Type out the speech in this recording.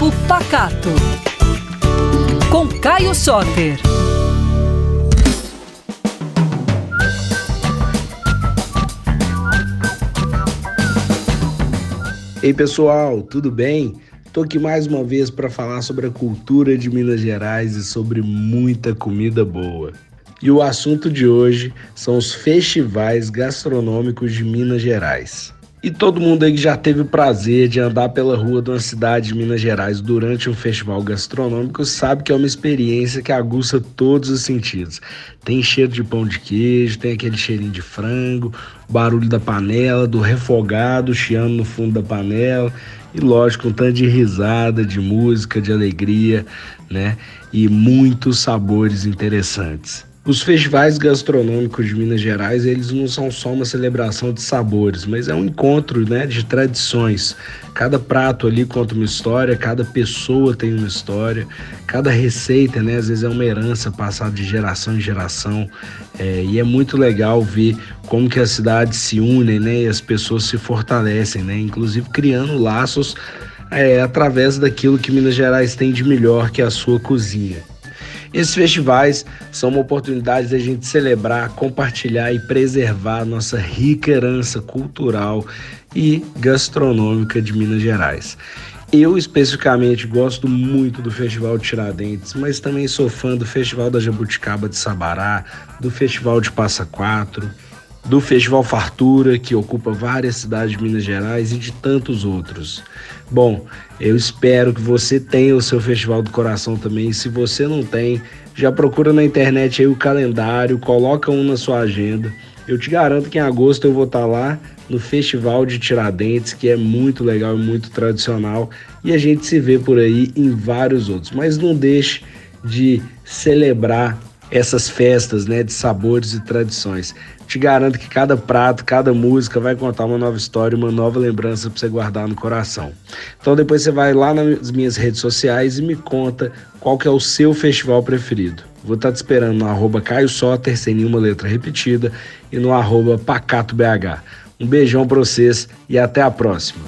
Papo Pacato. Com Caio Soter. Ei pessoal, tudo bem? Tô aqui mais uma vez para falar sobre a cultura de Minas Gerais e sobre muita comida boa. E o assunto de hoje são os festivais gastronômicos de Minas Gerais. E todo mundo aí que já teve o prazer de andar pela rua de uma cidade de Minas Gerais durante um festival gastronômico sabe que é uma experiência que aguça todos os sentidos. Tem cheiro de pão de queijo, tem aquele cheirinho de frango, barulho da panela, do refogado chiando no fundo da panela e lógico um tanto de risada, de música, de alegria, né? E muitos sabores interessantes. Os festivais gastronômicos de Minas Gerais, eles não são só uma celebração de sabores, mas é um encontro, né, de tradições. Cada prato ali conta uma história, cada pessoa tem uma história, cada receita, né, às vezes é uma herança passada de geração em geração. É, e é muito legal ver como que as cidades se unem, né, e as pessoas se fortalecem, né, inclusive criando laços é, através daquilo que Minas Gerais tem de melhor, que é a sua cozinha. Esses festivais são uma oportunidade da gente celebrar, compartilhar e preservar a nossa rica herança cultural e gastronômica de Minas Gerais. Eu especificamente gosto muito do Festival de Tiradentes, mas também sou fã do Festival da Jabuticaba de Sabará, do Festival de Passa Quatro, do Festival Fartura, que ocupa várias cidades de Minas Gerais e de tantos outros. Bom, eu espero que você tenha o seu Festival do Coração também. Se você não tem, já procura na internet aí o calendário, coloca um na sua agenda. Eu te garanto que em agosto eu vou estar lá no Festival de Tiradentes, que é muito legal e muito tradicional, e a gente se vê por aí em vários outros. Mas não deixe de celebrar essas festas, né, de sabores e tradições. Te garanto que cada prato, cada música vai contar uma nova história, uma nova lembrança para você guardar no coração. Então depois você vai lá nas minhas redes sociais e me conta qual que é o seu festival preferido. Vou estar te esperando no arroba Caio Soter, sem nenhuma letra repetida, e no arroba PacatoBH. Um beijão para vocês e até a próxima.